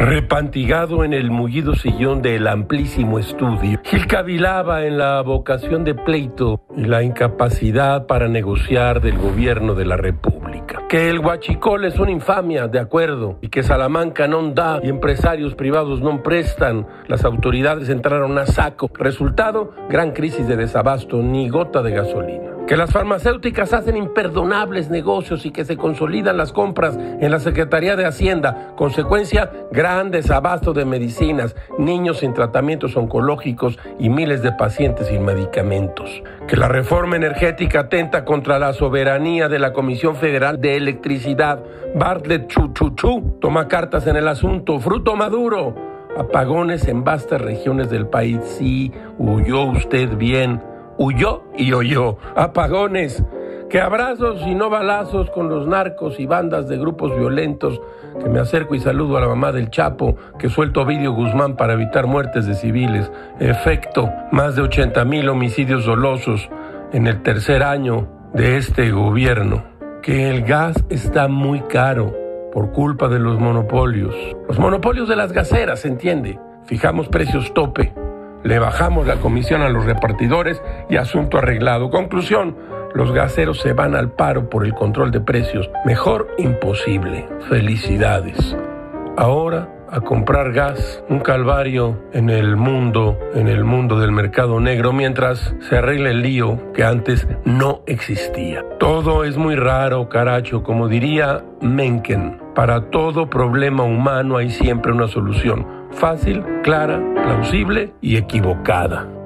Empantigado en el mullido sillón del amplísimo estudio, Gil cavilaba en la vocación de pleito y la incapacidad para negociar del gobierno de la República. Que el huachicol es una infamia, de acuerdo, y que Salamanca no da y empresarios privados no prestan. Las autoridades entraron a saco. Resultado, gran crisis de desabasto, ni gota de gasolina que las farmacéuticas hacen imperdonables negocios y que se consolidan las compras en la Secretaría de Hacienda. Consecuencia, gran desabasto de medicinas, niños sin tratamientos oncológicos y miles de pacientes sin medicamentos. Que la reforma energética atenta contra la soberanía de la Comisión Federal de Electricidad. Bartlett Chuchuchu toma cartas en el asunto. Fruto maduro. Apagones en vastas regiones del país. Sí, huyó usted bien huyó y oyó. Apagones, que abrazos y no balazos con los narcos y bandas de grupos violentos, que me acerco y saludo a la mamá del Chapo, que suelto Ovidio Guzmán para evitar muertes de civiles. Efecto, más de 80 mil homicidios dolosos en el tercer año de este gobierno. Que el gas está muy caro por culpa de los monopolios. Los monopolios de las gaseras, ¿se entiende? Fijamos precios tope le bajamos la comisión a los repartidores y asunto arreglado. Conclusión, los gaseros se van al paro por el control de precios. Mejor imposible. Felicidades. Ahora a comprar gas, un calvario en el mundo, en el mundo del mercado negro, mientras se arregla el lío que antes no existía. Todo es muy raro, caracho, como diría Mencken. Para todo problema humano hay siempre una solución fácil, clara, plausible y equivocada.